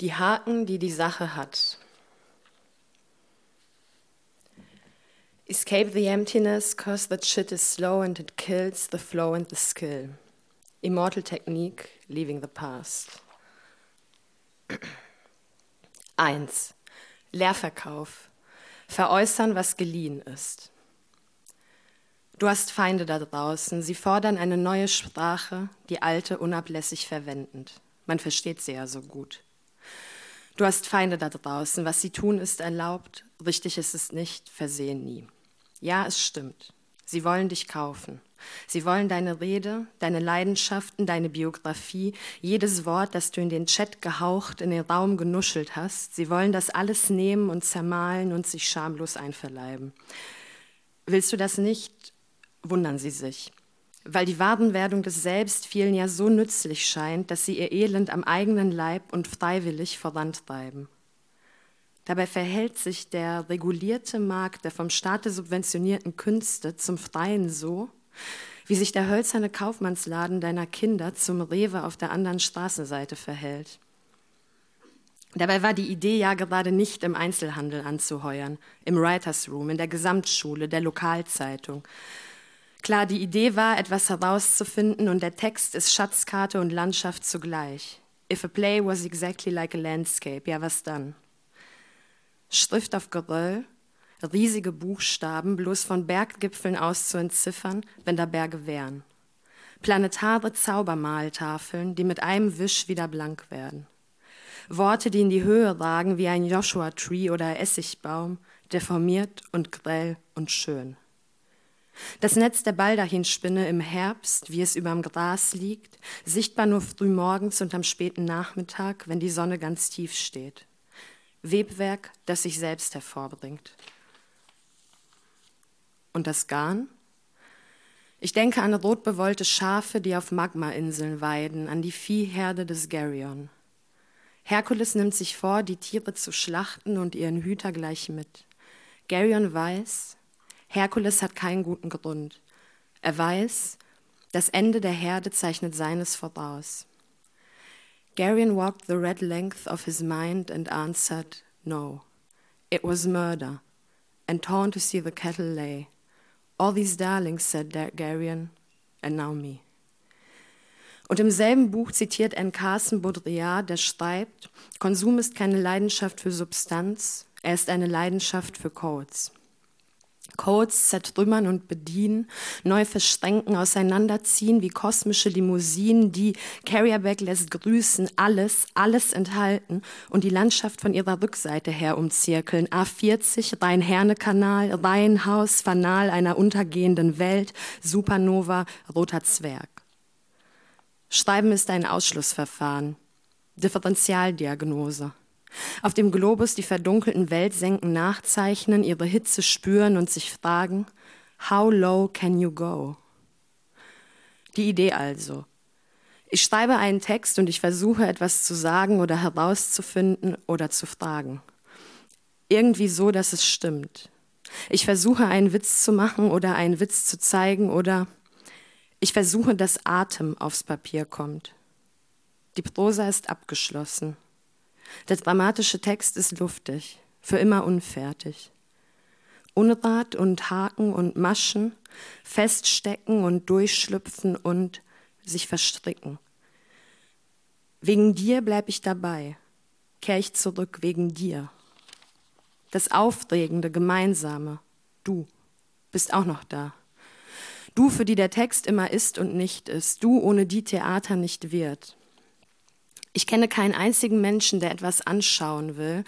Die Haken, die die Sache hat. Escape the emptiness, cause that shit is slow and it kills the flow and the skill. Immortal Technique, leaving the past. 1. Leerverkauf. Veräußern, was geliehen ist. Du hast Feinde da draußen. Sie fordern eine neue Sprache, die alte unablässig verwendend. Man versteht sie ja so gut. Du hast Feinde da draußen. Was sie tun, ist erlaubt. Richtig ist es nicht. Versehen nie. Ja, es stimmt. Sie wollen dich kaufen. Sie wollen deine Rede, deine Leidenschaften, deine Biografie, jedes Wort, das du in den Chat gehaucht, in den Raum genuschelt hast. Sie wollen das alles nehmen und zermahlen und sich schamlos einverleiben. Willst du das nicht, wundern sie sich weil die Wadenwerdung des Selbst vielen ja so nützlich scheint, dass sie ihr Elend am eigenen Leib und freiwillig vorantreiben. Dabei verhält sich der regulierte Markt der vom Staate subventionierten Künste zum Freien so, wie sich der hölzerne Kaufmannsladen deiner Kinder zum Rewe auf der anderen Straßenseite verhält. Dabei war die Idee ja gerade nicht im Einzelhandel anzuheuern, im Writers Room, in der Gesamtschule, der Lokalzeitung, Klar, die Idee war, etwas herauszufinden und der Text ist Schatzkarte und Landschaft zugleich. If a play was exactly like a landscape, ja was dann? Schrift auf Geröll, riesige Buchstaben, bloß von Berggipfeln aus zu entziffern, wenn da Berge wären. Planetare Zaubermaltafeln, die mit einem Wisch wieder blank werden. Worte, die in die Höhe ragen wie ein Joshua-Tree oder Essigbaum, deformiert und grell und schön. Das Netz der Baldachinspinne im Herbst, wie es überm Gras liegt, sichtbar nur frühmorgens und am späten Nachmittag, wenn die Sonne ganz tief steht. Webwerk, das sich selbst hervorbringt. Und das Garn? Ich denke an rotbewollte Schafe, die auf Magmainseln weiden, an die Viehherde des Geryon. Herkules nimmt sich vor, die Tiere zu schlachten und ihren Hüter gleich mit. Geryon weiß, Herkules hat keinen guten Grund. Er weiß, das Ende der Herde zeichnet seines voraus. Garion walked the red length of his mind and answered, No. It was murder, and torn to see the cattle lay. All these darlings, said Garion, and now me. Und im selben Buch zitiert N. Carson Baudrillard, der schreibt, Konsum ist keine Leidenschaft für Substanz, er ist eine Leidenschaft für Codes. Codes zertrümmern und bedienen, neu verschränken, auseinanderziehen wie kosmische Limousinen, die Carrierback lässt grüßen, alles, alles enthalten und die Landschaft von ihrer Rückseite her umzirkeln. A40, Rhein-Herne-Kanal, Reihenhaus, Fanal einer untergehenden Welt, Supernova, roter Zwerg. Schreiben ist ein Ausschlussverfahren, Differentialdiagnose. Auf dem Globus die verdunkelten Weltsenken nachzeichnen, ihre Hitze spüren und sich fragen, how low can you go? Die Idee also. Ich schreibe einen Text und ich versuche etwas zu sagen oder herauszufinden oder zu fragen. Irgendwie so, dass es stimmt. Ich versuche einen Witz zu machen oder einen Witz zu zeigen oder ich versuche, dass Atem aufs Papier kommt. Die Prosa ist abgeschlossen. Der dramatische Text ist luftig, für immer unfertig. Unrat und Haken und Maschen, feststecken und durchschlüpfen und sich verstricken. Wegen dir bleib ich dabei, kehr ich zurück wegen dir. Das Aufregende, Gemeinsame, du bist auch noch da. Du, für die der Text immer ist und nicht ist, du, ohne die Theater nicht wird. Ich kenne keinen einzigen Menschen, der etwas anschauen will,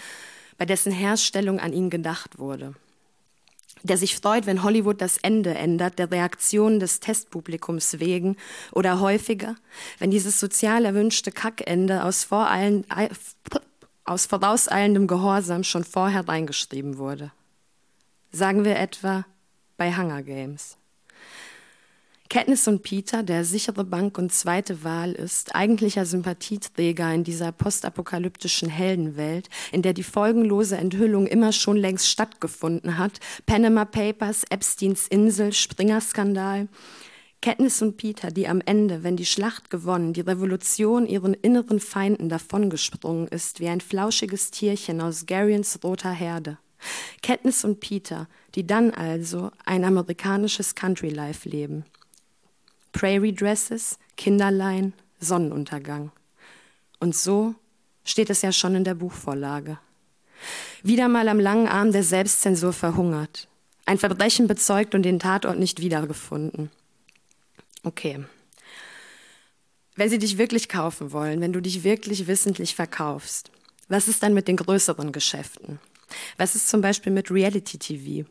bei dessen Herstellung an ihn gedacht wurde. Der sich freut, wenn Hollywood das Ende ändert, der Reaktion des Testpublikums wegen oder häufiger, wenn dieses sozial erwünschte Kackende aus, aus vorauseilendem Gehorsam schon vorher reingeschrieben wurde. Sagen wir etwa bei Hunger Games. Katniss und Peter, der sichere Bank und zweite Wahl ist, eigentlicher Sympathieträger in dieser postapokalyptischen Heldenwelt, in der die folgenlose Enthüllung immer schon längst stattgefunden hat, Panama Papers, Epsteins Insel, Springer-Skandal, Katniss und Peter, die am Ende, wenn die Schlacht gewonnen, die Revolution ihren inneren Feinden davongesprungen ist, wie ein flauschiges Tierchen aus Garyens roter Herde. Katniss und Peter, die dann also ein amerikanisches Country Life leben. Prairie Dresses, Kinderlein, Sonnenuntergang. Und so steht es ja schon in der Buchvorlage. Wieder mal am langen Arm der Selbstzensur verhungert. Ein Verbrechen bezeugt und den Tatort nicht wiedergefunden. Okay. Wenn sie dich wirklich kaufen wollen, wenn du dich wirklich wissentlich verkaufst, was ist dann mit den größeren Geschäften? Was ist zum Beispiel mit Reality TV?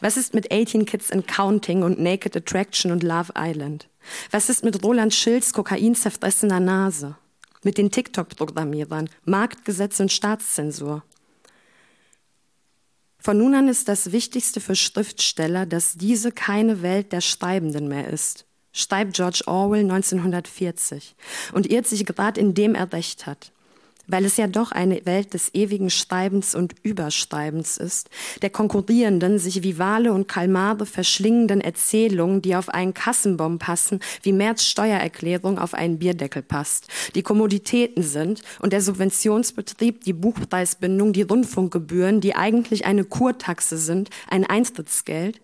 Was ist mit 18 Kids and Counting und Naked Attraction und Love Island? Was ist mit Roland Schilds kokainzerfressener Nase? Mit den TikTok-Programmierern, Marktgesetz und Staatszensur? Von nun an ist das Wichtigste für Schriftsteller, dass diese keine Welt der Schreibenden mehr ist schreibt George Orwell 1940 und irrt sich gerade in dem er recht hat. Weil es ja doch eine Welt des ewigen Schreibens und Überschreibens ist, der konkurrierenden, sich wie Wale und Kalmare verschlingenden Erzählungen, die auf einen Kassenbon passen, wie Merz Steuererklärung auf einen Bierdeckel passt, die Kommoditäten sind und der Subventionsbetrieb, die Buchpreisbindung, die Rundfunkgebühren, die eigentlich eine Kurtaxe sind, ein Eintrittsgeld.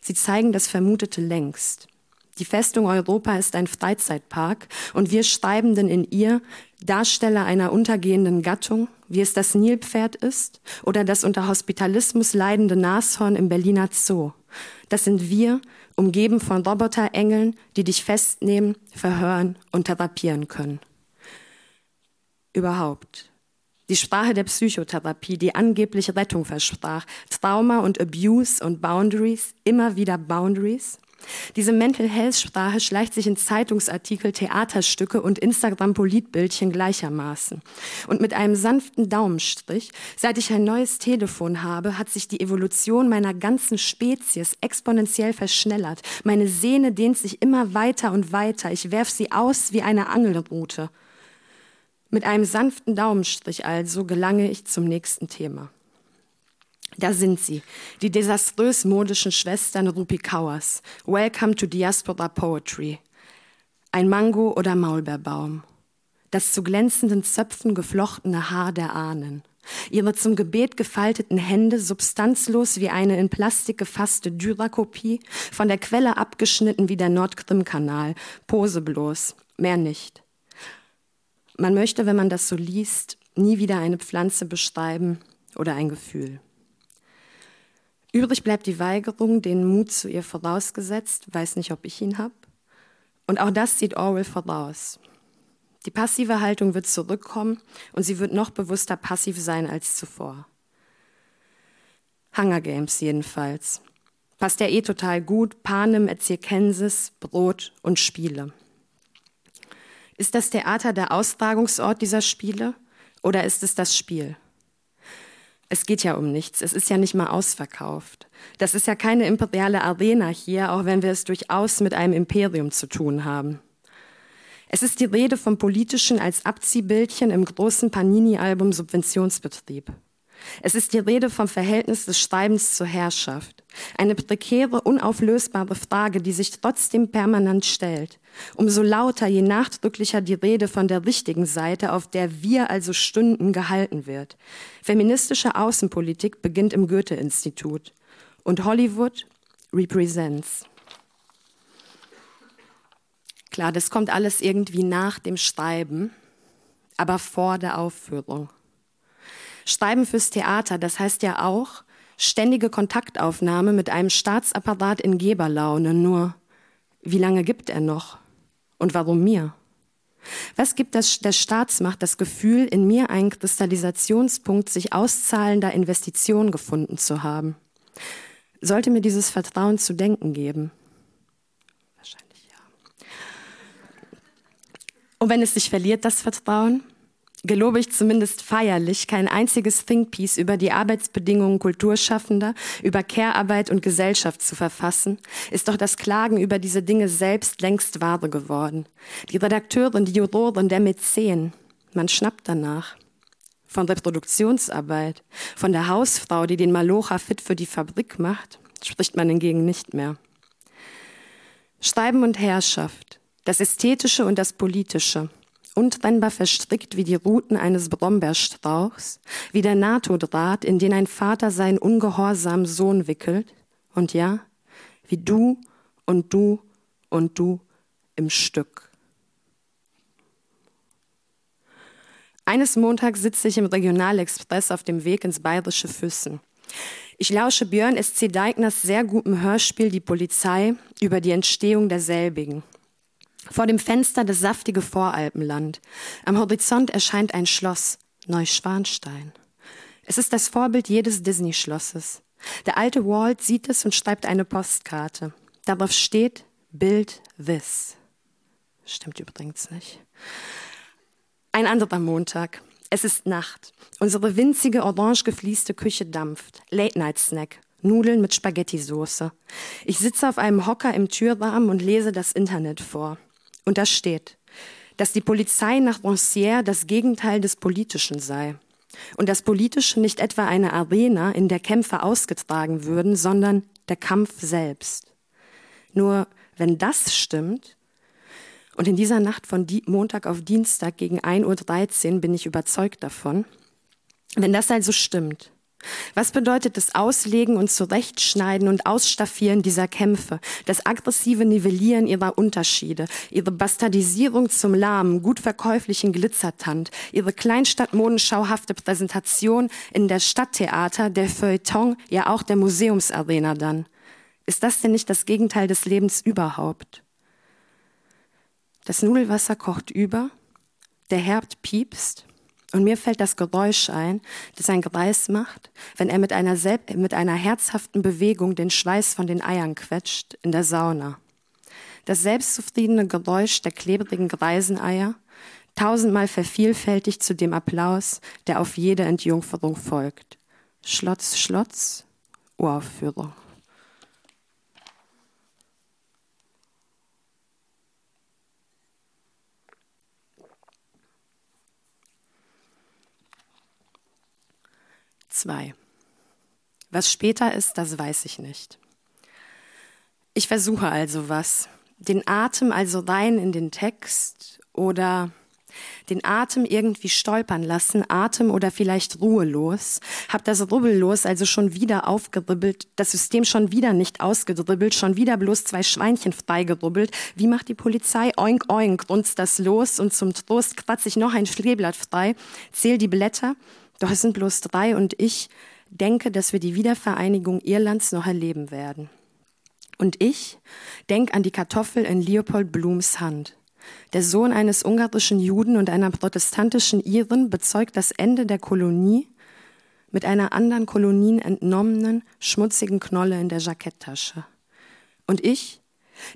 Sie zeigen das Vermutete längst. Die Festung Europa ist ein Freizeitpark und wir Schreibenden in ihr Darsteller einer untergehenden Gattung, wie es das Nilpferd ist oder das unter Hospitalismus leidende Nashorn im Berliner Zoo. Das sind wir, umgeben von Roboterengeln, die dich festnehmen, verhören und therapieren können. Überhaupt. Die Sprache der Psychotherapie, die angeblich Rettung versprach, Trauma und Abuse und Boundaries, immer wieder Boundaries, diese Mental Health Sprache schleicht sich in Zeitungsartikel, Theaterstücke und Instagram-Politbildchen gleichermaßen. Und mit einem sanften Daumenstrich, seit ich ein neues Telefon habe, hat sich die Evolution meiner ganzen Spezies exponentiell verschnellert. Meine Sehne dehnt sich immer weiter und weiter. Ich werf sie aus wie eine Angelrute. Mit einem sanften Daumenstrich also gelange ich zum nächsten Thema. Da sind sie, die desaströs modischen Schwestern Rupi Kauers. Welcome to Diaspora Poetry. Ein Mango oder Maulbeerbaum. Das zu glänzenden Zöpfen geflochtene Haar der Ahnen. Ihre zum Gebet gefalteten Hände substanzlos wie eine in Plastik gefasste Dyrakopie, von der Quelle abgeschnitten wie der Nordkrim-Kanal, Pose bloß, mehr nicht. Man möchte, wenn man das so liest, nie wieder eine Pflanze beschreiben oder ein Gefühl. Übrig bleibt die Weigerung, den Mut zu ihr vorausgesetzt, weiß nicht, ob ich ihn habe. Und auch das sieht Orwell voraus. Die passive Haltung wird zurückkommen und sie wird noch bewusster passiv sein als zuvor. Hunger Games jedenfalls. Passt ja eh total gut. Panem et circenses, Brot und Spiele. Ist das Theater der Austragungsort dieser Spiele oder ist es das Spiel? Es geht ja um nichts. Es ist ja nicht mal ausverkauft. Das ist ja keine imperiale Arena hier, auch wenn wir es durchaus mit einem Imperium zu tun haben. Es ist die Rede vom Politischen als Abziehbildchen im großen Panini-Album Subventionsbetrieb. Es ist die Rede vom Verhältnis des Schreibens zur Herrschaft. Eine prekäre, unauflösbare Frage, die sich trotzdem permanent stellt. Umso lauter, je nachdrücklicher die Rede von der richtigen Seite, auf der wir also Stunden gehalten wird. Feministische Außenpolitik beginnt im Goethe-Institut. Und Hollywood represents. Klar, das kommt alles irgendwie nach dem Schreiben, aber vor der Aufführung. Schreiben fürs Theater, das heißt ja auch ständige Kontaktaufnahme mit einem Staatsapparat in Geberlaune. Nur, wie lange gibt er noch? Und warum mir? Was gibt das, der Staatsmacht das Gefühl, in mir einen Kristallisationspunkt sich auszahlender Investitionen gefunden zu haben? Sollte mir dieses Vertrauen zu denken geben? Wahrscheinlich ja. Und wenn es sich verliert, das Vertrauen? Gelobe ich zumindest feierlich, kein einziges Thinkpiece über die Arbeitsbedingungen Kulturschaffender, über Care-Arbeit und Gesellschaft zu verfassen, ist doch das Klagen über diese Dinge selbst längst Wahre geworden. Die Redakteurin, die Jurorin, der Mäzen, man schnappt danach. Von Reproduktionsarbeit, von der Hausfrau, die den Malocha fit für die Fabrik macht, spricht man hingegen nicht mehr. Schreiben und Herrschaft, das Ästhetische und das Politische, untrennbar verstrickt wie die Ruten eines Brombeerstrauchs, wie der NATO-Draht, in den ein Vater seinen ungehorsamen Sohn wickelt, und ja, wie du und du und du im Stück. Eines Montags sitze ich im Regionalexpress auf dem Weg ins bayerische Füssen. Ich lausche Björn S.C. Deigners sehr gutem Hörspiel Die Polizei über die Entstehung derselbigen. Vor dem Fenster das saftige Voralpenland. Am Horizont erscheint ein Schloss, Neuschwanstein. Es ist das Vorbild jedes Disney-Schlosses. Der alte Walt sieht es und schreibt eine Postkarte. Darauf steht Bild Wiss. Stimmt übrigens nicht. Ein anderer Montag. Es ist Nacht. Unsere winzige orange gefließte Küche dampft. Late-Night-Snack. Nudeln mit Spaghetti-Soße. Ich sitze auf einem Hocker im Türrahmen und lese das Internet vor. Und da steht, dass die Polizei nach Rancière das Gegenteil des Politischen sei. Und das Politische nicht etwa eine Arena, in der Kämpfe ausgetragen würden, sondern der Kampf selbst. Nur wenn das stimmt, und in dieser Nacht von Montag auf Dienstag gegen 1.13 Uhr bin ich überzeugt davon, wenn das also stimmt, was bedeutet das Auslegen und Zurechtschneiden und Ausstaffieren dieser Kämpfe, das aggressive Nivellieren ihrer Unterschiede, ihre Bastardisierung zum lahmen, gut verkäuflichen Glitzertand, ihre kleinstadtmodenschauhafte Präsentation in der Stadttheater, der Feuilleton, ja auch der Museumsarena dann? Ist das denn nicht das Gegenteil des Lebens überhaupt? Das Nudelwasser kocht über, der Herd piepst, und mir fällt das Geräusch ein, das ein Greis macht, wenn er mit einer, mit einer herzhaften Bewegung den Schweiß von den Eiern quetscht in der Sauna. Das selbstzufriedene Geräusch der klebrigen Greiseneier, tausendmal vervielfältigt zu dem Applaus, der auf jede Entjungferung folgt. Schlotz, Schlotz, Uraufführung. Zwei. Was später ist, das weiß ich nicht. Ich versuche also was. Den Atem also rein in den Text oder den Atem irgendwie stolpern lassen, Atem oder vielleicht ruhelos, hab das Rubbellos also schon wieder aufgeribbelt, das System schon wieder nicht ausgedribbelt, schon wieder bloß zwei Schweinchen freigerubbelt. Wie macht die Polizei? Oink, oink, runzt das los und zum Trost kratz ich noch ein Schleeblatt frei, zähl die Blätter, doch es sind bloß drei und ich denke, dass wir die Wiedervereinigung Irlands noch erleben werden. Und ich denke an die Kartoffel in Leopold Blums Hand. Der Sohn eines ungarischen Juden und einer protestantischen Iren bezeugt das Ende der Kolonie mit einer anderen Kolonien entnommenen, schmutzigen Knolle in der Jacketttasche. Und ich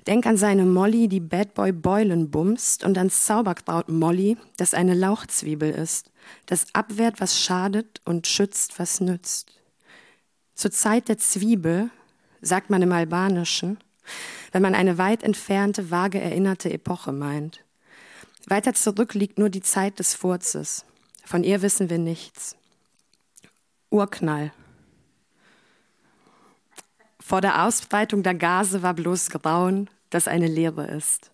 Denk an seine Molly, die Bad Boy Beulen bumst und ans Zauberkraut Molly, das eine Lauchzwiebel ist, das abwehrt, was schadet und schützt, was nützt. Zur Zeit der Zwiebel, sagt man im Albanischen, wenn man eine weit entfernte, vage erinnerte Epoche meint. Weiter zurück liegt nur die Zeit des Furzes. Von ihr wissen wir nichts. Urknall, vor der Ausbreitung der Gase war bloß Grauen, das eine Leere ist.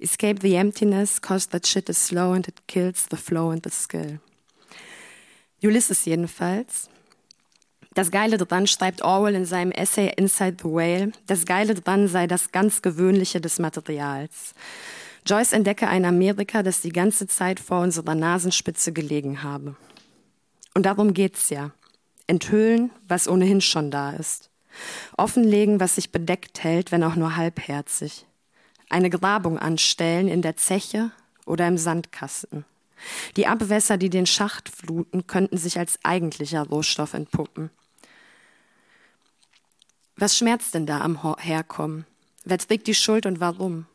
Escape the emptiness, cause that shit is slow and it kills the flow and the skill. Ulysses jedenfalls. Das Geile dran schreibt Orwell in seinem Essay Inside the Whale. Das Geile dran sei das ganz Gewöhnliche des Materials. Joyce entdecke ein Amerika, das die ganze Zeit vor unserer Nasenspitze gelegen habe. Und darum geht's ja. Enthüllen, was ohnehin schon da ist. Offenlegen, was sich bedeckt hält, wenn auch nur halbherzig. Eine Grabung anstellen in der Zeche oder im Sandkasten. Die Abwässer, die den Schacht fluten, könnten sich als eigentlicher Rohstoff entpuppen. Was schmerzt denn da am Herkommen? Wer trägt die Schuld und warum?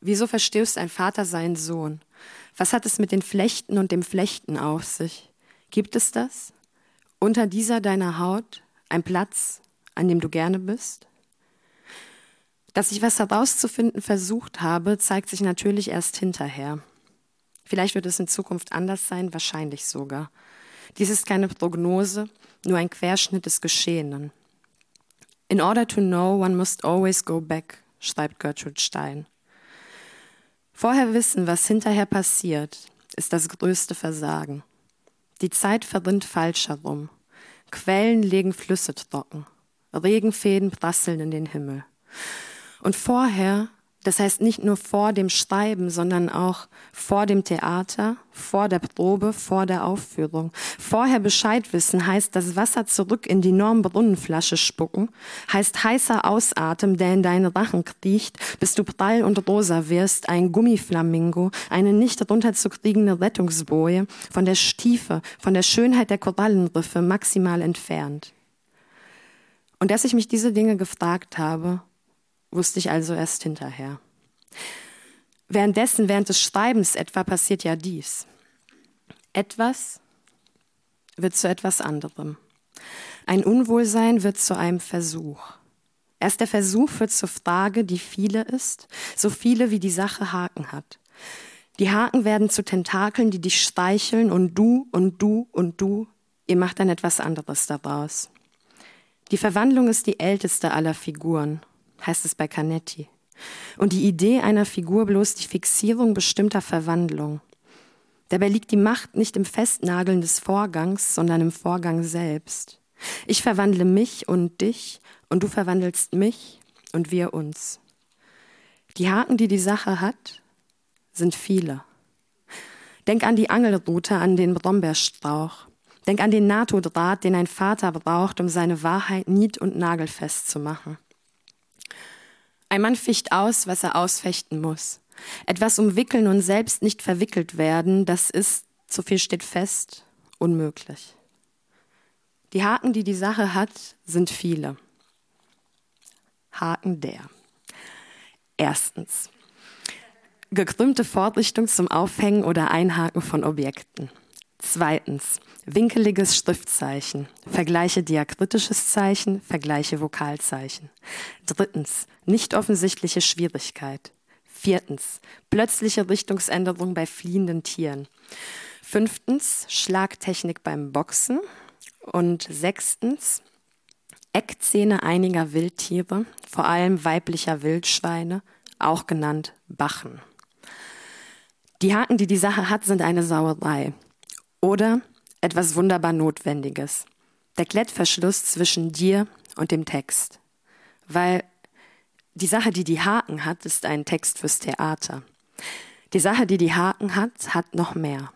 Wieso verstößt ein Vater seinen Sohn? Was hat es mit den Flechten und dem Flechten auf sich? Gibt es das? Unter dieser deiner Haut ein Platz, an dem du gerne bist? Dass ich was herauszufinden versucht habe, zeigt sich natürlich erst hinterher. Vielleicht wird es in Zukunft anders sein, wahrscheinlich sogar. Dies ist keine Prognose, nur ein Querschnitt des Geschehenen. In order to know, one must always go back, schreibt Gertrude Stein. Vorher wissen, was hinterher passiert, ist das größte Versagen. Die Zeit verrinnt falsch herum. Quellen legen Flüsse trocken. Regenfäden prasseln in den Himmel. Und vorher das heißt nicht nur vor dem Schreiben, sondern auch vor dem Theater, vor der Probe, vor der Aufführung. Vorher Bescheid wissen heißt das Wasser zurück in die Normbrunnenflasche spucken, heißt heißer Ausatem, der in deinen Rachen kriecht, bis du prall und rosa wirst, ein Gummiflamingo, eine nicht runterzukriegende Rettungsboje, von der Stiefe, von der Schönheit der Korallenriffe maximal entfernt. Und dass ich mich diese Dinge gefragt habe, wusste ich also erst hinterher. Währenddessen, während des Schreibens etwa, passiert ja dies. Etwas wird zu etwas anderem. Ein Unwohlsein wird zu einem Versuch. Erst der Versuch wird zur Frage, die viele ist, so viele wie die Sache Haken hat. Die Haken werden zu Tentakeln, die dich streicheln und du und du und du, ihr macht dann etwas anderes daraus. Die Verwandlung ist die älteste aller Figuren heißt es bei Canetti. Und die Idee einer Figur bloß die Fixierung bestimmter Verwandlung. Dabei liegt die Macht nicht im Festnageln des Vorgangs, sondern im Vorgang selbst. Ich verwandle mich und dich und du verwandelst mich und wir uns. Die Haken, die die Sache hat, sind viele. Denk an die Angelrute, an den Brombeerstrauch. Denk an den NATO-Draht, den ein Vater braucht, um seine Wahrheit nied- und nagelfest zu machen. Ein Mann ficht aus, was er ausfechten muss. Etwas umwickeln und selbst nicht verwickelt werden, das ist, so viel steht fest, unmöglich. Die Haken, die die Sache hat, sind viele. Haken der. Erstens. Gekrümmte Vorrichtung zum Aufhängen oder Einhaken von Objekten. Zweitens. Winkeliges Schriftzeichen. Vergleiche diakritisches Zeichen, vergleiche Vokalzeichen. Drittens. Nicht offensichtliche Schwierigkeit. Viertens. Plötzliche Richtungsänderung bei fliehenden Tieren. Fünftens. Schlagtechnik beim Boxen. Und sechstens. Eckzähne einiger Wildtiere, vor allem weiblicher Wildschweine, auch genannt Bachen. Die Haken, die die Sache hat, sind eine Sauerei. Oder etwas wunderbar Notwendiges. Der Klettverschluss zwischen dir und dem Text. Weil die Sache, die die Haken hat, ist ein Text fürs Theater. Die Sache, die die Haken hat, hat noch mehr.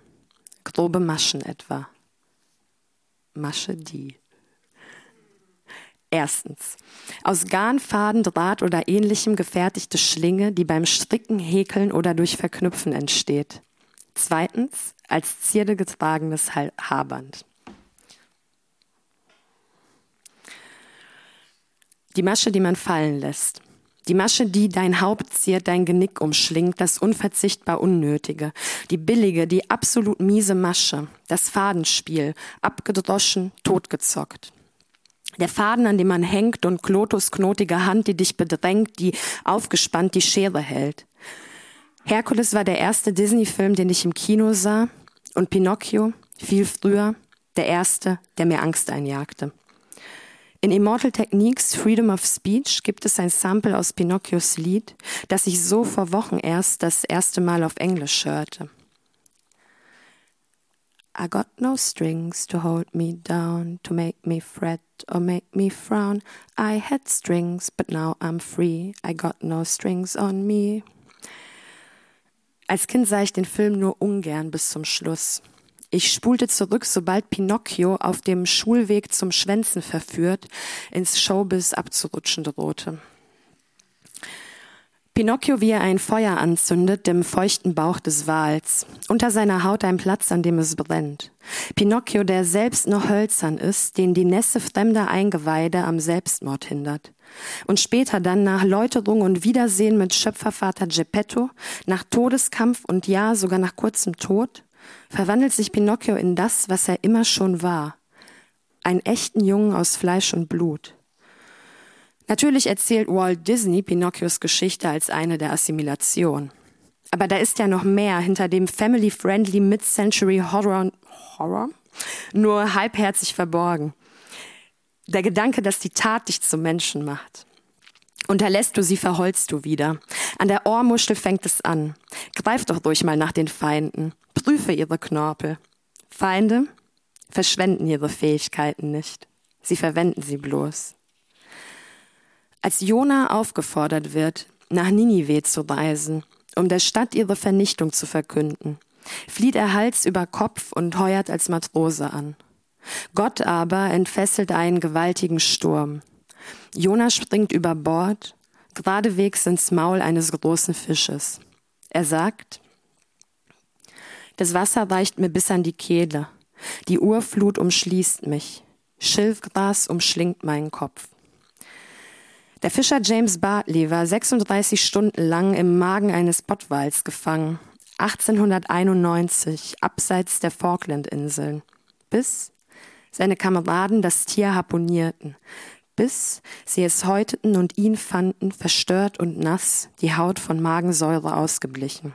Grobe Maschen etwa. Masche die. Erstens. Aus Garn, Faden, Draht oder ähnlichem gefertigte Schlinge, die beim Stricken, Häkeln oder durch Verknüpfen entsteht. Zweitens als Zierde getragenes Haarband. Die Masche, die man fallen lässt. Die Masche, die dein Haupt ziert, dein Genick umschlingt, das unverzichtbar Unnötige. Die billige, die absolut miese Masche. Das Fadenspiel. Abgedroschen, totgezockt. Der Faden, an dem man hängt und Klotus knotige Hand, die dich bedrängt, die aufgespannt die Schere hält. Herkules war der erste Disney-Film, den ich im Kino sah, und Pinocchio, viel früher, der erste, der mir Angst einjagte. In Immortal Techniques Freedom of Speech gibt es ein Sample aus Pinocchios Lied, das ich so vor Wochen erst das erste Mal auf Englisch hörte. I got no strings to hold me down, to make me fret or make me frown. I had strings, but now I'm free. I got no strings on me. Als Kind sah ich den Film nur ungern bis zum Schluss. Ich spulte zurück, sobald Pinocchio auf dem Schulweg zum Schwänzen verführt, ins Showbiz abzurutschen drohte. Pinocchio, wie er ein Feuer anzündet, dem feuchten Bauch des Wals. Unter seiner Haut ein Platz, an dem es brennt. Pinocchio, der selbst noch hölzern ist, den die Nässe fremder Eingeweide am Selbstmord hindert. Und später dann nach Läuterung und Wiedersehen mit Schöpfervater Geppetto, nach Todeskampf und ja, sogar nach kurzem Tod, verwandelt sich Pinocchio in das, was er immer schon war. Ein echten Jungen aus Fleisch und Blut. Natürlich erzählt Walt Disney Pinocchios Geschichte als eine der Assimilation. Aber da ist ja noch mehr hinter dem family-friendly Mid-Century Horror, Horror nur halbherzig verborgen. Der Gedanke, dass die Tat dich zum Menschen macht. Unterlässt du sie, verholst du wieder. An der Ohrmuschel fängt es an. Greif doch ruhig mal nach den Feinden. Prüfe ihre Knorpel. Feinde verschwenden ihre Fähigkeiten nicht. Sie verwenden sie bloß. Als Jona aufgefordert wird, nach Ninive zu reisen, um der Stadt ihre Vernichtung zu verkünden, flieht er Hals über Kopf und heuert als Matrose an. Gott aber entfesselt einen gewaltigen Sturm. Jona springt über Bord, geradewegs ins Maul eines großen Fisches. Er sagt, das Wasser reicht mir bis an die Kehle, die Urflut umschließt mich, Schilfgras umschlingt meinen Kopf. Der Fischer James Bartley war 36 Stunden lang im Magen eines Pottwals gefangen, 1891 abseits der Falklandinseln, bis seine Kameraden das Tier harponierten, bis sie es häuteten und ihn fanden, verstört und nass, die Haut von Magensäure ausgeblichen.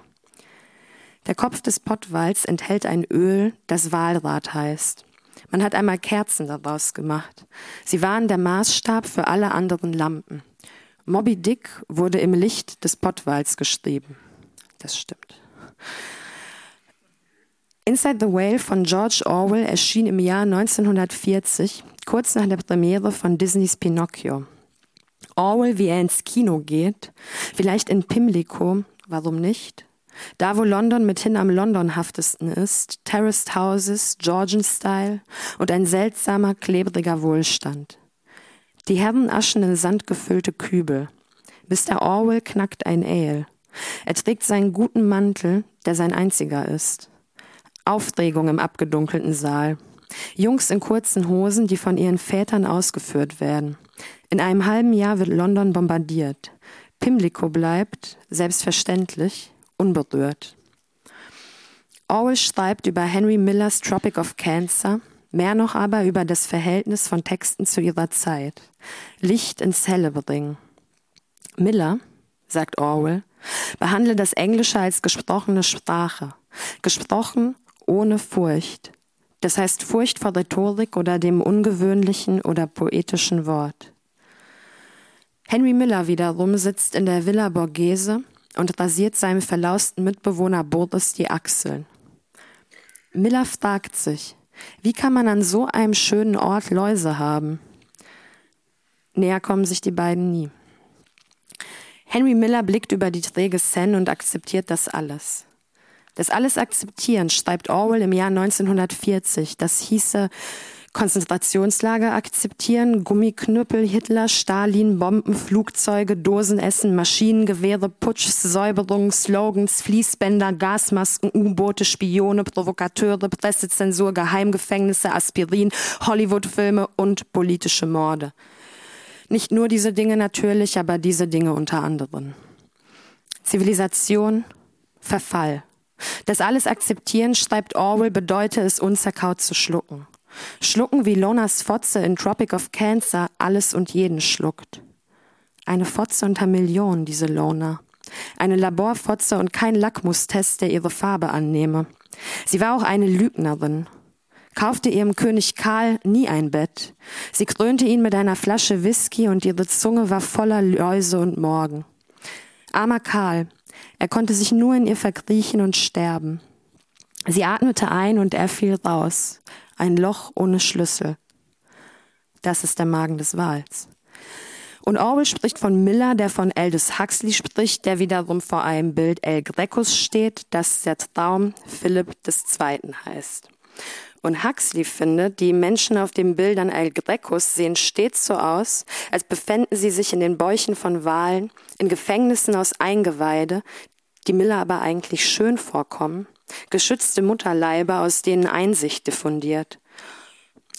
Der Kopf des Pottwals enthält ein Öl, das Walrat heißt. Man hat einmal Kerzen daraus gemacht. Sie waren der Maßstab für alle anderen Lampen. Moby Dick wurde im Licht des Pottwals geschrieben. Das stimmt. Inside the Whale von George Orwell erschien im Jahr 1940, kurz nach der Premiere von Disneys Pinocchio. Orwell, wie er ins Kino geht, vielleicht in Pimlico, warum nicht? Da, wo London mithin am Londonhaftesten ist, Terraced Houses, Georgian Style und ein seltsamer, klebriger Wohlstand. Die Herrenaschen in Sand gefüllte Kübel. Mr. Orwell knackt ein Ale. Er trägt seinen guten Mantel, der sein einziger ist. Aufregung im abgedunkelten Saal. Jungs in kurzen Hosen, die von ihren Vätern ausgeführt werden. In einem halben Jahr wird London bombardiert. Pimlico bleibt, selbstverständlich, unberührt. Orwell schreibt über Henry Millers Tropic of Cancer, mehr noch aber über das Verhältnis von Texten zu ihrer Zeit. Licht ins Helle bringen. Miller, sagt Orwell, behandle das Englische als gesprochene Sprache, gesprochen ohne Furcht. Das heißt Furcht vor Rhetorik oder dem ungewöhnlichen oder poetischen Wort. Henry Miller wiederum sitzt in der Villa Borghese und rasiert seinem verlausten Mitbewohner Boris die Achseln. Miller fragt sich, wie kann man an so einem schönen Ort Läuse haben? Näher kommen sich die beiden nie. Henry Miller blickt über die träge Seine und akzeptiert das alles. Das alles akzeptieren, schreibt Orwell im Jahr 1940. Das hieße Konzentrationslager akzeptieren, Gummiknüppel, Hitler, Stalin, Bomben, Flugzeuge, Dosenessen, Maschinengewehre, Putsch, Säuberungen, Slogans, Fließbänder, Gasmasken, U-Boote, Spione, Provokateure, Pressezensur, Geheimgefängnisse, Aspirin, Hollywoodfilme und politische Morde. Nicht nur diese Dinge natürlich, aber diese Dinge unter anderem. Zivilisation, Verfall. Das alles akzeptieren, schreibt Orwell, bedeute es unzerkaut zu schlucken. Schlucken wie Lonas Fotze in Tropic of Cancer alles und jeden schluckt. Eine Fotze unter Millionen, diese Lona. Eine Laborfotze und kein Lackmustest, der ihre Farbe annehme. Sie war auch eine Lügnerin. Kaufte ihrem König Karl nie ein Bett. Sie krönte ihn mit einer Flasche Whisky und ihre Zunge war voller Läuse und Morgen. Armer Karl, er konnte sich nur in ihr verkriechen und sterben. Sie atmete ein und er fiel raus ein Loch ohne Schlüssel. Das ist der Magen des Wals. Und Orwell spricht von Miller, der von Aldous Huxley spricht, der wiederum vor einem Bild El Grecos steht, das der Traum Philipp II. heißt. Und Huxley findet, die Menschen auf den Bildern El Grecos sehen stets so aus, als befänden sie sich in den Bäuchen von Walen, in Gefängnissen aus Eingeweide, die Miller aber eigentlich schön vorkommen, geschützte Mutterleiber, aus denen Einsicht diffundiert.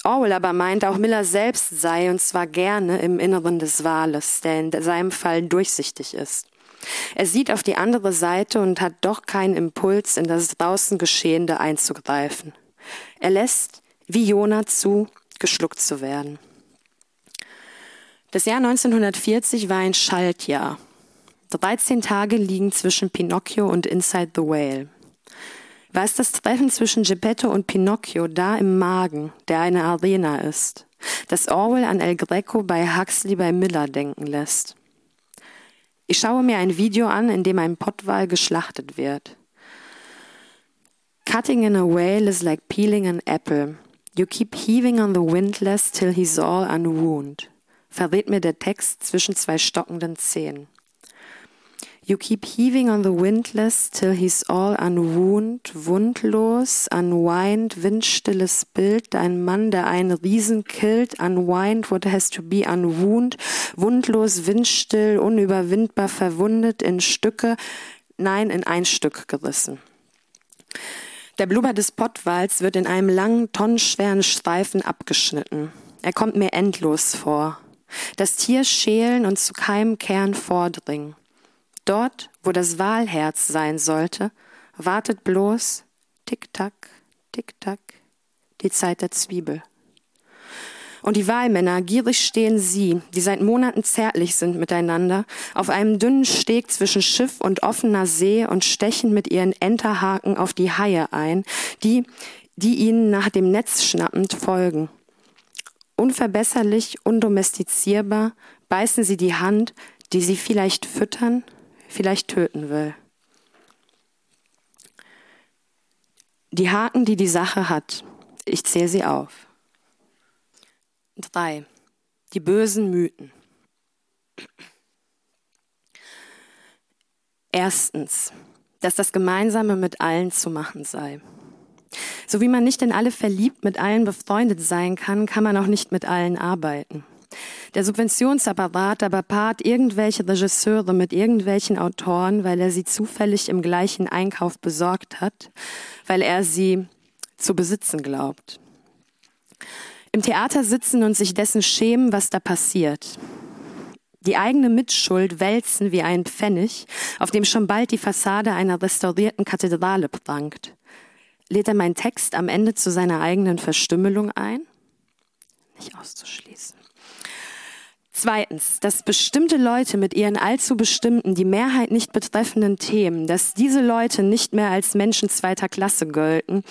Orwell aber meint, auch Miller selbst sei, und zwar gerne, im Inneren des Wales, der in seinem Fall durchsichtig ist. Er sieht auf die andere Seite und hat doch keinen Impuls, in das draußen Geschehende einzugreifen. Er lässt, wie Jona, zu, geschluckt zu werden. Das Jahr 1940 war ein Schaltjahr. 13 Tage liegen zwischen Pinocchio und Inside the Whale. War es das Treffen zwischen Geppetto und Pinocchio da im Magen, der eine Arena ist, das Orwell an El Greco bei Huxley bei Miller denken lässt? Ich schaue mir ein Video an, in dem ein Pottwal geschlachtet wird. Cutting in a whale is like peeling an apple. You keep heaving on the windlass till he's all unwound. Verrät mir der Text zwischen zwei stockenden Zähnen. You keep heaving on the windlass till he's all unwound, wundlos, unwind, windstilles Bild, ein Mann, der einen Riesen killt, unwind, what has to be unwound, wundlos, windstill, unüberwindbar verwundet, in Stücke, nein, in ein Stück gerissen. Der Blubber des Pottwals wird in einem langen, tonnenschweren Streifen abgeschnitten. Er kommt mir endlos vor. Das Tier schälen und zu keinem Kern vordringen. Dort, wo das Wahlherz sein sollte, wartet bloß Tick-Tack, Tick-Tack, die Zeit der Zwiebel. Und die Wahlmänner, gierig stehen sie, die seit Monaten zärtlich sind miteinander, auf einem dünnen Steg zwischen Schiff und offener See und stechen mit ihren Enterhaken auf die Haie ein, die, die ihnen nach dem Netz schnappend folgen. Unverbesserlich, undomestizierbar beißen sie die Hand, die sie vielleicht füttern, vielleicht töten will. Die Haken, die die Sache hat, ich zähle sie auf. Drei. Die bösen Mythen. Erstens, dass das Gemeinsame mit allen zu machen sei. So wie man nicht in alle verliebt mit allen befreundet sein kann, kann man auch nicht mit allen arbeiten. Der Subventionsapparat aber paart irgendwelche Regisseure mit irgendwelchen Autoren, weil er sie zufällig im gleichen Einkauf besorgt hat, weil er sie zu besitzen glaubt. Im Theater sitzen und sich dessen schämen, was da passiert. Die eigene Mitschuld wälzen wie ein Pfennig, auf dem schon bald die Fassade einer restaurierten Kathedrale prangt. Lädt er meinen Text am Ende zu seiner eigenen Verstümmelung ein? Nicht auszuschließen. Zweitens, dass bestimmte Leute mit ihren allzu bestimmten, die Mehrheit nicht betreffenden Themen, dass diese Leute nicht mehr als Menschen zweiter Klasse gelten,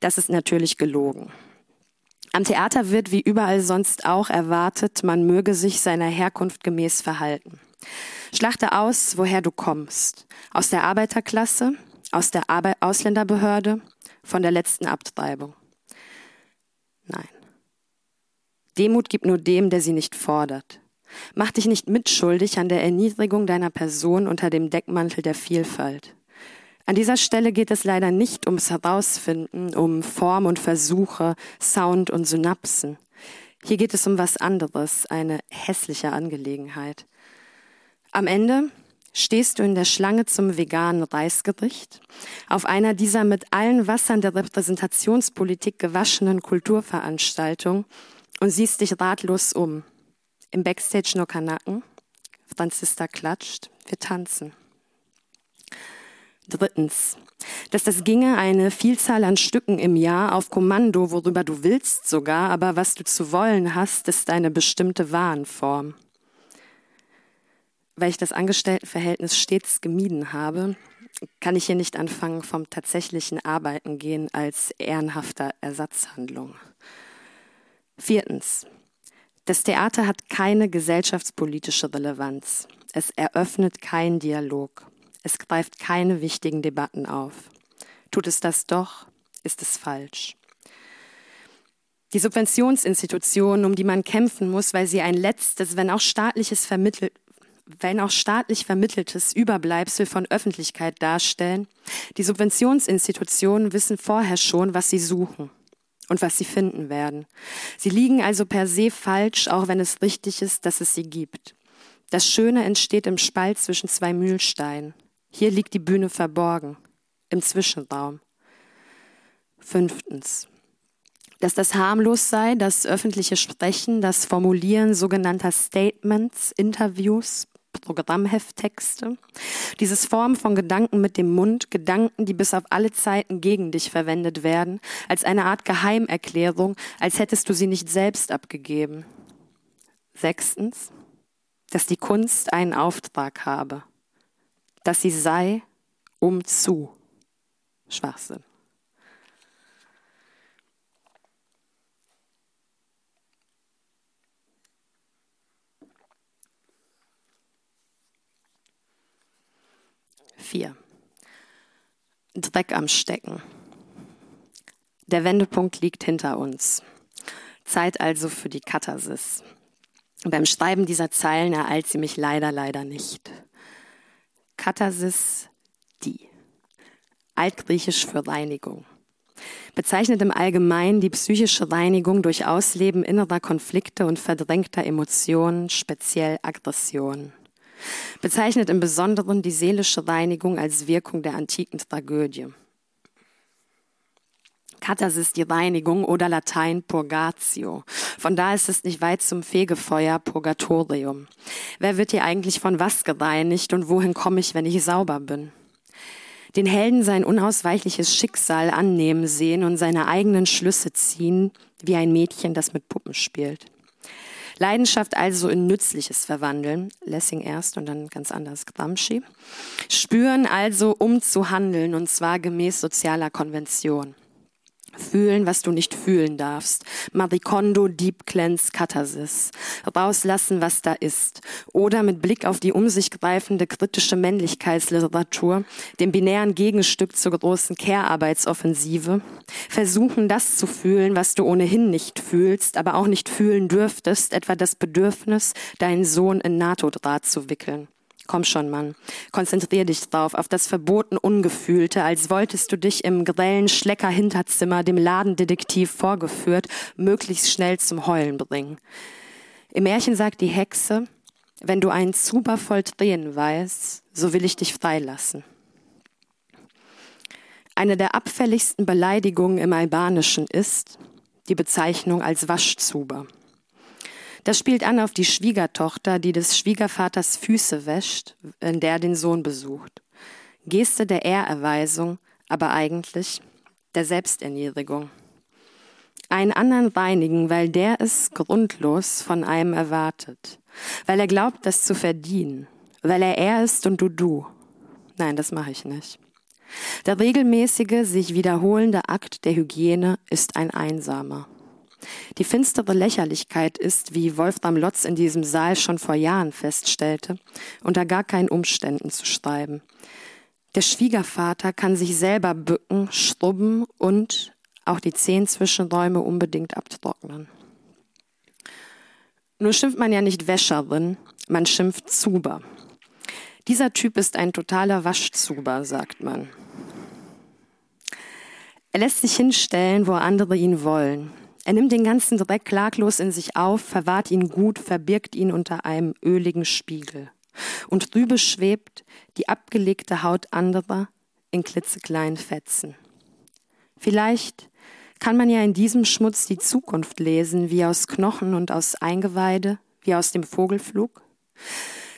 das ist natürlich gelogen. Am Theater wird wie überall sonst auch erwartet, man möge sich seiner Herkunft gemäß verhalten. Schlachte aus, woher du kommst. Aus der Arbeiterklasse, aus der Arbe Ausländerbehörde, von der letzten Abtreibung. Nein. Demut gibt nur dem, der sie nicht fordert. Mach dich nicht mitschuldig an der Erniedrigung deiner Person unter dem Deckmantel der Vielfalt. An dieser Stelle geht es leider nicht ums Herausfinden, um Form und Versuche, Sound und Synapsen. Hier geht es um was anderes, eine hässliche Angelegenheit. Am Ende stehst du in der Schlange zum veganen Reisgericht, auf einer dieser mit allen Wassern der Repräsentationspolitik gewaschenen Kulturveranstaltungen und siehst dich ratlos um. Im Backstage nur Kanaken. Franzista klatscht. Wir tanzen. Drittens, dass das ginge eine Vielzahl an Stücken im Jahr auf Kommando, worüber du willst sogar, aber was du zu wollen hast, ist eine bestimmte Warenform. Weil ich das Angestelltenverhältnis stets gemieden habe, kann ich hier nicht anfangen, vom tatsächlichen Arbeiten gehen als ehrenhafter Ersatzhandlung. Viertens, das Theater hat keine gesellschaftspolitische Relevanz. Es eröffnet keinen Dialog. Es greift keine wichtigen Debatten auf. Tut es das doch, ist es falsch. Die Subventionsinstitutionen, um die man kämpfen muss, weil sie ein letztes, wenn auch staatliches vermittelt, wenn auch staatlich vermitteltes Überbleibsel von Öffentlichkeit darstellen, die Subventionsinstitutionen wissen vorher schon, was sie suchen und was sie finden werden. Sie liegen also per se falsch, auch wenn es richtig ist, dass es sie gibt. Das Schöne entsteht im Spalt zwischen zwei Mühlsteinen. Hier liegt die Bühne verborgen, im Zwischenraum. Fünftens. Dass das harmlos sei, das öffentliche Sprechen, das Formulieren sogenannter Statements, Interviews, Programmhefttexte. Dieses Form von Gedanken mit dem Mund, Gedanken, die bis auf alle Zeiten gegen dich verwendet werden, als eine Art Geheimerklärung, als hättest du sie nicht selbst abgegeben. Sechstens, dass die Kunst einen Auftrag habe, dass sie sei, um zu. Schwachsinn. 4. Dreck am Stecken. Der Wendepunkt liegt hinter uns. Zeit also für die Katharsis. Beim Schreiben dieser Zeilen ereilt sie mich leider, leider nicht. Katharsis, die. Altgriechisch für Reinigung. Bezeichnet im Allgemeinen die psychische Reinigung durch Ausleben innerer Konflikte und verdrängter Emotionen, speziell Aggression. Bezeichnet im Besonderen die seelische Reinigung als Wirkung der antiken Tragödie. Katharsis die Reinigung oder Latein Purgatio. Von da ist es nicht weit zum Fegefeuer Purgatorium. Wer wird hier eigentlich von was gereinigt und wohin komme ich, wenn ich sauber bin? Den Helden sein unausweichliches Schicksal annehmen sehen und seine eigenen Schlüsse ziehen, wie ein Mädchen, das mit Puppen spielt. Leidenschaft also in Nützliches verwandeln, Lessing erst und dann ganz anders Gramsci. Spüren also, um zu handeln, und zwar gemäß sozialer Konvention. Fühlen, was du nicht fühlen darfst. Maricondo, Deep Cleanse, Katharsis. Rauslassen, was da ist. Oder mit Blick auf die um sich greifende kritische Männlichkeitsliteratur, dem binären Gegenstück zur großen Care-Arbeitsoffensive, versuchen, das zu fühlen, was du ohnehin nicht fühlst, aber auch nicht fühlen dürftest, etwa das Bedürfnis, deinen Sohn in NATO-Draht zu wickeln. Komm schon, Mann. Konzentrier dich drauf, auf das verboten Ungefühlte, als wolltest du dich im grellen Schlecker-Hinterzimmer dem Ladendetektiv vorgeführt, möglichst schnell zum Heulen bringen. Im Märchen sagt die Hexe, wenn du einen Zuber voll Tränen weißt, so will ich dich freilassen. Eine der abfälligsten Beleidigungen im Albanischen ist die Bezeichnung als Waschzuber. Das spielt an auf die Schwiegertochter, die des Schwiegervaters Füße wäscht, wenn der den Sohn besucht. Geste der Ehrerweisung, aber eigentlich der Selbsterniedrigung. Einen anderen reinigen, weil der es grundlos von einem erwartet, weil er glaubt, das zu verdienen, weil er er ist und du du. Nein, das mache ich nicht. Der regelmäßige, sich wiederholende Akt der Hygiene ist ein einsamer. Die finstere Lächerlichkeit ist, wie Wolfram Lotz in diesem Saal schon vor Jahren feststellte, unter gar keinen Umständen zu schreiben. Der Schwiegervater kann sich selber bücken, schrubben und auch die zehn Zwischenräume unbedingt abtrocknen. Nur schimpft man ja nicht Wäscherin, man schimpft Zuber. Dieser Typ ist ein totaler Waschzuber, sagt man. Er lässt sich hinstellen, wo andere ihn wollen. Er nimmt den ganzen Dreck klaglos in sich auf, verwahrt ihn gut, verbirgt ihn unter einem öligen Spiegel. Und drüber schwebt die abgelegte Haut anderer in klitzekleinen Fetzen. Vielleicht kann man ja in diesem Schmutz die Zukunft lesen, wie aus Knochen und aus Eingeweide, wie aus dem Vogelflug.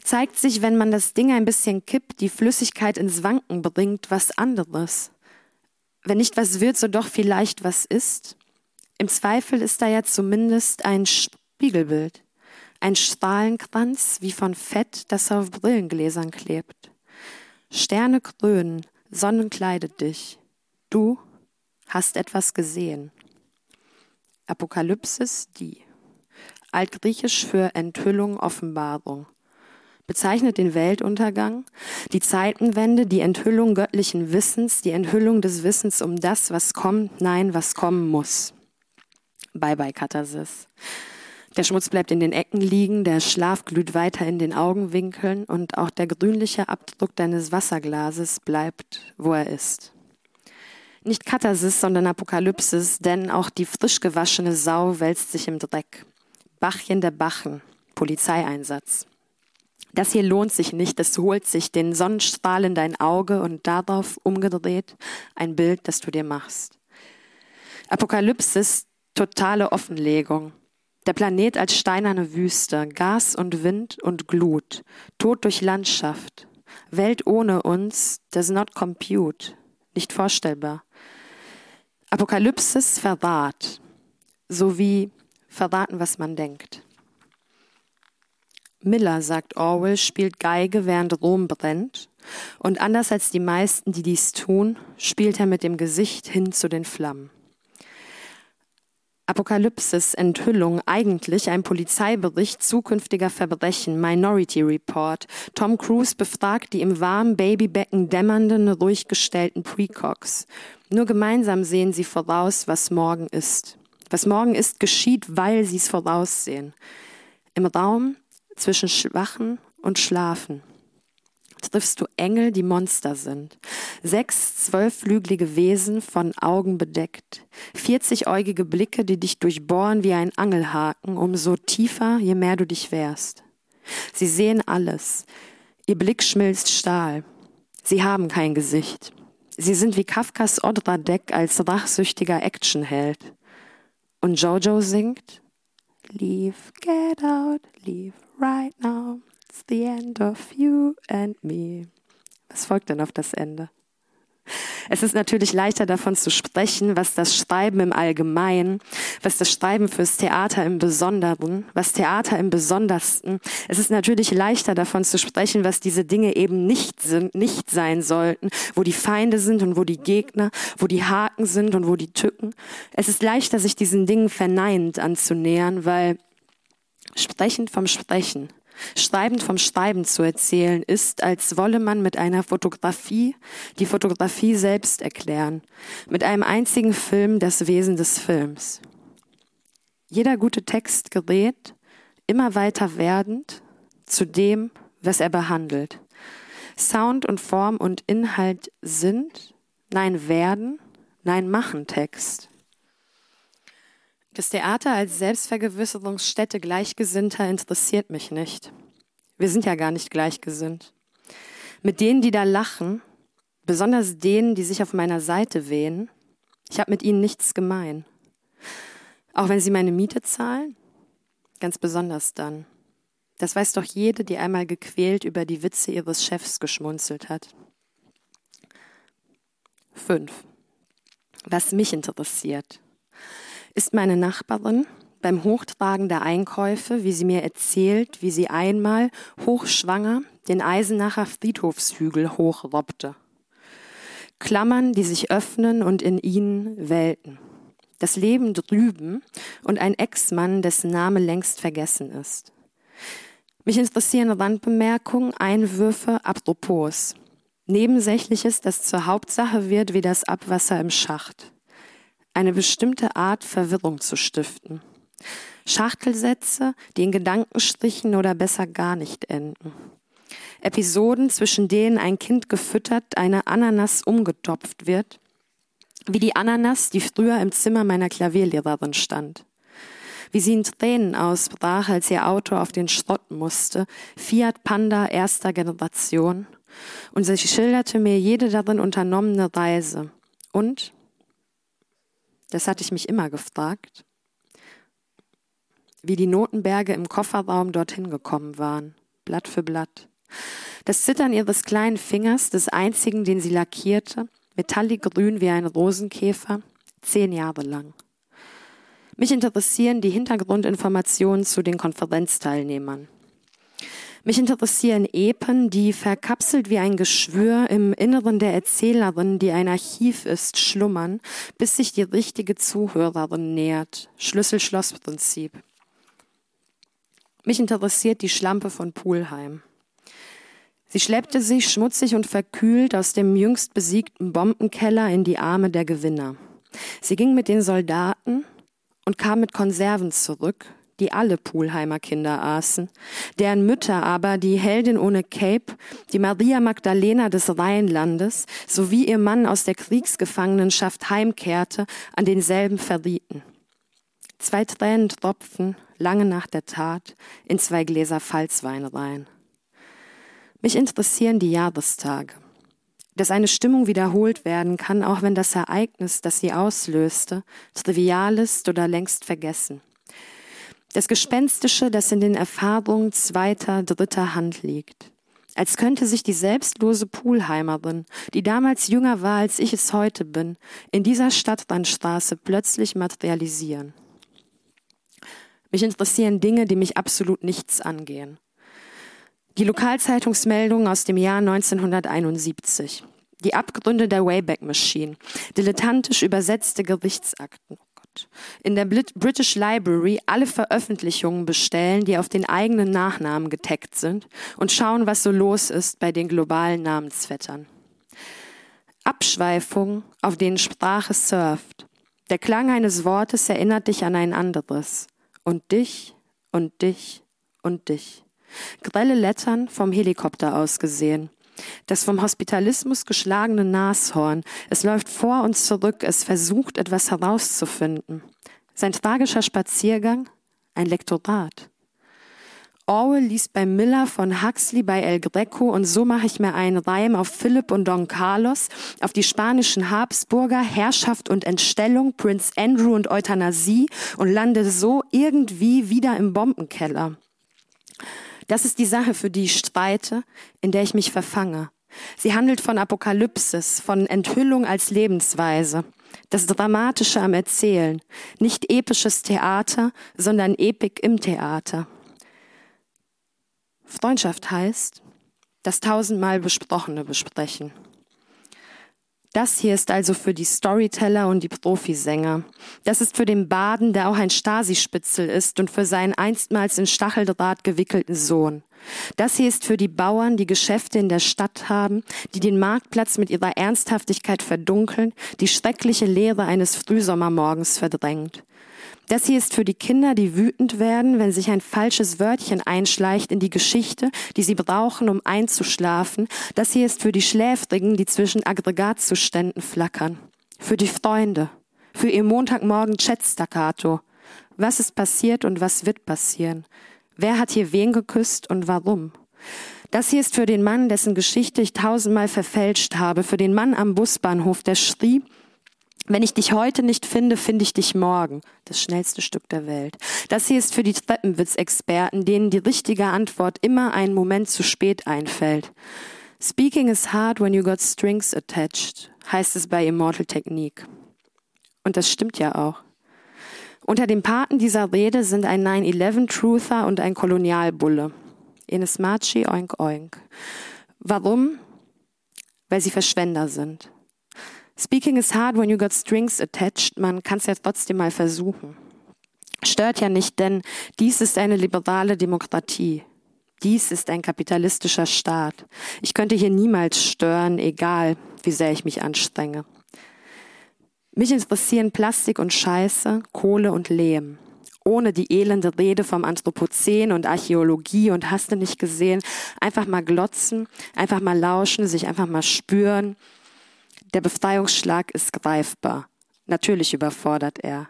Zeigt sich, wenn man das Ding ein bisschen kippt, die Flüssigkeit ins Wanken bringt, was anderes. Wenn nicht was wird, so doch vielleicht was ist. Im Zweifel ist da ja zumindest ein Spiegelbild, ein Strahlenkranz wie von Fett, das auf Brillengläsern klebt. Sterne krönen, Sonnen kleidet dich. Du hast etwas gesehen. Apokalypsis, die. Altgriechisch für Enthüllung, Offenbarung. Bezeichnet den Weltuntergang, die Zeitenwende, die Enthüllung göttlichen Wissens, die Enthüllung des Wissens um das, was kommt, nein, was kommen muss. Bye-bye-Katharsis. Der Schmutz bleibt in den Ecken liegen, der Schlaf glüht weiter in den Augenwinkeln und auch der grünliche Abdruck deines Wasserglases bleibt, wo er ist. Nicht Katharsis, sondern Apokalypsis, denn auch die frisch gewaschene Sau wälzt sich im Dreck. Bachchen der Bachen, Polizeieinsatz. Das hier lohnt sich nicht, es holt sich den Sonnenstrahl in dein Auge und darauf umgedreht ein Bild, das du dir machst. Apokalypsis totale Offenlegung. Der Planet als steinerne Wüste, Gas und Wind und Glut, Tod durch Landschaft. Welt ohne uns does not compute, nicht vorstellbar. Apokalypsis verwahrt, sowie verraten, was man denkt. Miller, sagt Orwell, spielt Geige, während Rom brennt. Und anders als die meisten, die dies tun, spielt er mit dem Gesicht hin zu den Flammen. Apokalypsis, Enthüllung, eigentlich ein Polizeibericht zukünftiger Verbrechen, Minority Report. Tom Cruise befragt die im warmen Babybecken dämmernden, ruhig gestellten Precox. Nur gemeinsam sehen sie voraus, was morgen ist. Was morgen ist, geschieht, weil sie es voraussehen. Im Raum zwischen Schwachen und Schlafen triffst du Engel, die Monster sind. Sechs zwölfflügelige Wesen von Augen bedeckt. Vierzigäugige Blicke, die dich durchbohren wie ein Angelhaken, umso tiefer, je mehr du dich wehrst. Sie sehen alles. Ihr Blick schmilzt Stahl. Sie haben kein Gesicht. Sie sind wie Kafkas Odradek als rachsüchtiger Actionheld. Und Jojo singt Leave, get out, leave right now. It's the end of you and me. Was folgt denn auf das Ende? Es ist natürlich leichter davon zu sprechen, was das Schreiben im Allgemeinen, was das Schreiben fürs Theater im Besonderen, was Theater im Besondersten. Es ist natürlich leichter davon zu sprechen, was diese Dinge eben nicht sind, nicht sein sollten, wo die Feinde sind und wo die Gegner, wo die Haken sind und wo die Tücken. Es ist leichter, sich diesen Dingen verneinend anzunähern, weil sprechend vom Sprechen Schreibend vom Schreiben zu erzählen ist, als wolle man mit einer Fotografie die Fotografie selbst erklären, mit einem einzigen Film das Wesen des Films. Jeder gute Text gerät, immer weiter werdend, zu dem, was er behandelt. Sound und Form und Inhalt sind, nein werden, nein machen Text. Das Theater als Selbstvergewisserungsstätte Gleichgesinnter interessiert mich nicht. Wir sind ja gar nicht gleichgesinnt. Mit denen, die da lachen, besonders denen, die sich auf meiner Seite wehen, ich habe mit ihnen nichts gemein. Auch wenn sie meine Miete zahlen, ganz besonders dann. Das weiß doch jede, die einmal gequält über die Witze ihres Chefs geschmunzelt hat. Fünf. Was mich interessiert ist meine Nachbarin beim Hochtragen der Einkäufe, wie sie mir erzählt, wie sie einmal hochschwanger den Eisenacher Friedhofshügel hochrobbte. Klammern, die sich öffnen und in ihnen welten. Das Leben drüben und ein Ex-Mann, dessen Name längst vergessen ist. Mich interessieren Randbemerkungen, Einwürfe, Apropos. Nebensächliches, das zur Hauptsache wird wie das Abwasser im Schacht eine bestimmte Art Verwirrung zu stiften. Schachtelsätze, die in Gedankenstrichen oder besser gar nicht enden. Episoden, zwischen denen ein Kind gefüttert, eine Ananas umgetopft wird, wie die Ananas, die früher im Zimmer meiner Klavierlehrerin stand. Wie sie in Tränen ausbrach, als ihr Auto auf den Schrott musste, Fiat Panda erster Generation, und sie schilderte mir jede darin unternommene Reise und das hatte ich mich immer gefragt, wie die Notenberge im Kofferraum dorthin gekommen waren, Blatt für Blatt. Das Zittern ihres kleinen Fingers, des einzigen, den sie lackierte, metalliggrün wie ein Rosenkäfer, zehn Jahre lang. Mich interessieren die Hintergrundinformationen zu den Konferenzteilnehmern. Mich interessieren Epen, die verkapselt wie ein Geschwür im Inneren der Erzählerin, die ein Archiv ist, schlummern, bis sich die richtige Zuhörerin nähert. Schlüssel-Schloss-Prinzip. Mich interessiert die Schlampe von Pulheim. Sie schleppte sich schmutzig und verkühlt aus dem jüngst besiegten Bombenkeller in die Arme der Gewinner. Sie ging mit den Soldaten und kam mit Konserven zurück, die alle Pulheimer Kinder aßen, deren Mütter aber die Heldin ohne Cape, die Maria Magdalena des Rheinlandes, sowie ihr Mann aus der Kriegsgefangenenschaft heimkehrte, an denselben verrieten. Zwei Tränen tropfen, lange nach der Tat, in zwei Gläser Pfalzwein rein. Mich interessieren die Jahrestage. Dass eine Stimmung wiederholt werden kann, auch wenn das Ereignis, das sie auslöste, trivial ist oder längst vergessen. Das Gespenstische, das in den Erfahrungen zweiter, dritter Hand liegt. Als könnte sich die selbstlose Poolheimerin, die damals jünger war, als ich es heute bin, in dieser Stadtrandstraße plötzlich materialisieren. Mich interessieren Dinge, die mich absolut nichts angehen. Die Lokalzeitungsmeldung aus dem Jahr 1971. Die Abgründe der Wayback Machine. Dilettantisch übersetzte Gerichtsakten. In der British Library alle Veröffentlichungen bestellen, die auf den eigenen Nachnamen getaggt sind und schauen, was so los ist bei den globalen Namensvettern. Abschweifungen, auf denen Sprache surft. Der Klang eines Wortes erinnert dich an ein anderes. Und dich und dich und dich. Grelle Lettern vom Helikopter aus gesehen. Das vom Hospitalismus geschlagene Nashorn. Es läuft vor und zurück, es versucht etwas herauszufinden. Sein tragischer Spaziergang? Ein Lektorat. Orwell liest bei Miller von Huxley bei El Greco und so mache ich mir einen Reim auf Philipp und Don Carlos, auf die spanischen Habsburger, Herrschaft und Entstellung, Prince Andrew und Euthanasie und lande so irgendwie wieder im Bombenkeller. Das ist die Sache, für die ich streite, in der ich mich verfange. Sie handelt von Apokalypsis, von Enthüllung als Lebensweise. Das Dramatische am Erzählen. Nicht episches Theater, sondern Epik im Theater. Freundschaft heißt, das tausendmal Besprochene besprechen. Das hier ist also für die Storyteller und die Profisänger. Das ist für den Baden, der auch ein Stasi-Spitzel ist und für seinen einstmals in Stacheldraht gewickelten Sohn. Das hier ist für die Bauern, die Geschäfte in der Stadt haben, die den Marktplatz mit ihrer Ernsthaftigkeit verdunkeln, die schreckliche Leere eines Frühsommermorgens verdrängt. Das hier ist für die Kinder, die wütend werden, wenn sich ein falsches Wörtchen einschleicht in die Geschichte, die sie brauchen, um einzuschlafen. Das hier ist für die Schläfrigen, die zwischen Aggregatzuständen flackern. Für die Freunde. Für ihr Montagmorgen Chat-Staccato. Was ist passiert und was wird passieren? Wer hat hier wen geküsst und warum? Das hier ist für den Mann, dessen Geschichte ich tausendmal verfälscht habe, für den Mann am Busbahnhof, der schrie, wenn ich dich heute nicht finde, finde ich dich morgen. Das schnellste Stück der Welt. Das hier ist für die Treppenwitz-Experten, denen die richtige Antwort immer einen Moment zu spät einfällt. Speaking is hard when you got strings attached, heißt es bei Immortal Technique. Und das stimmt ja auch. Unter den Paten dieser Rede sind ein 9-11-Truther und ein Kolonialbulle. Enes Machi, oink oink. Warum? Weil sie Verschwender sind. Speaking is hard when you got strings attached. Man kann es ja trotzdem mal versuchen. Stört ja nicht, denn dies ist eine liberale Demokratie. Dies ist ein kapitalistischer Staat. Ich könnte hier niemals stören, egal wie sehr ich mich anstrenge. Mich interessieren Plastik und Scheiße, Kohle und Lehm. Ohne die elende Rede vom Anthropozän und Archäologie und hast du nicht gesehen, einfach mal glotzen, einfach mal lauschen, sich einfach mal spüren, der Befreiungsschlag ist greifbar. Natürlich überfordert er.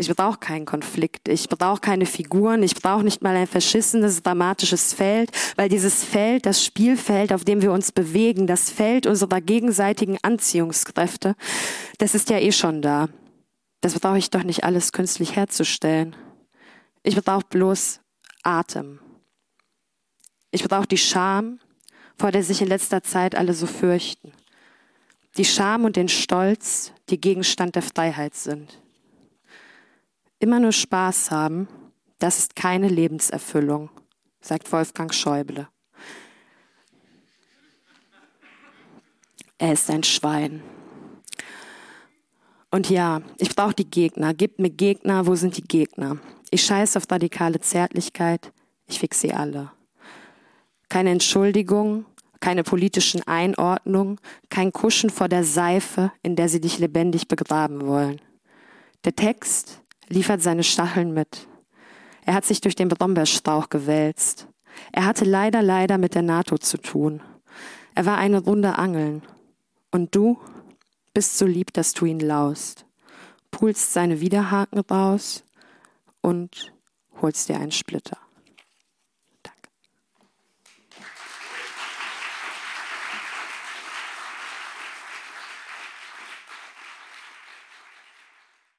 Ich brauche keinen Konflikt, ich brauche keine Figuren, ich brauche nicht mal ein verschissenes, dramatisches Feld, weil dieses Feld, das Spielfeld, auf dem wir uns bewegen, das Feld unserer gegenseitigen Anziehungskräfte, das ist ja eh schon da. Das brauche ich doch nicht alles künstlich herzustellen. Ich brauche bloß Atem. Ich brauche die Scham, vor der sich in letzter Zeit alle so fürchten die Scham und den Stolz, die Gegenstand der Freiheit sind. Immer nur Spaß haben, das ist keine Lebenserfüllung, sagt Wolfgang Schäuble. Er ist ein Schwein. Und ja, ich brauche die Gegner. Gebt mir Gegner, wo sind die Gegner? Ich scheiße auf radikale Zärtlichkeit, ich fix sie alle. Keine Entschuldigung, keine politischen Einordnungen, kein Kuschen vor der Seife, in der sie dich lebendig begraben wollen. Der Text liefert seine Stacheln mit. Er hat sich durch den Brombeerstrauch gewälzt. Er hatte leider, leider mit der NATO zu tun. Er war eine Runde Angeln. Und du bist so lieb, dass du ihn laust, pulst seine Widerhaken raus und holst dir einen Splitter.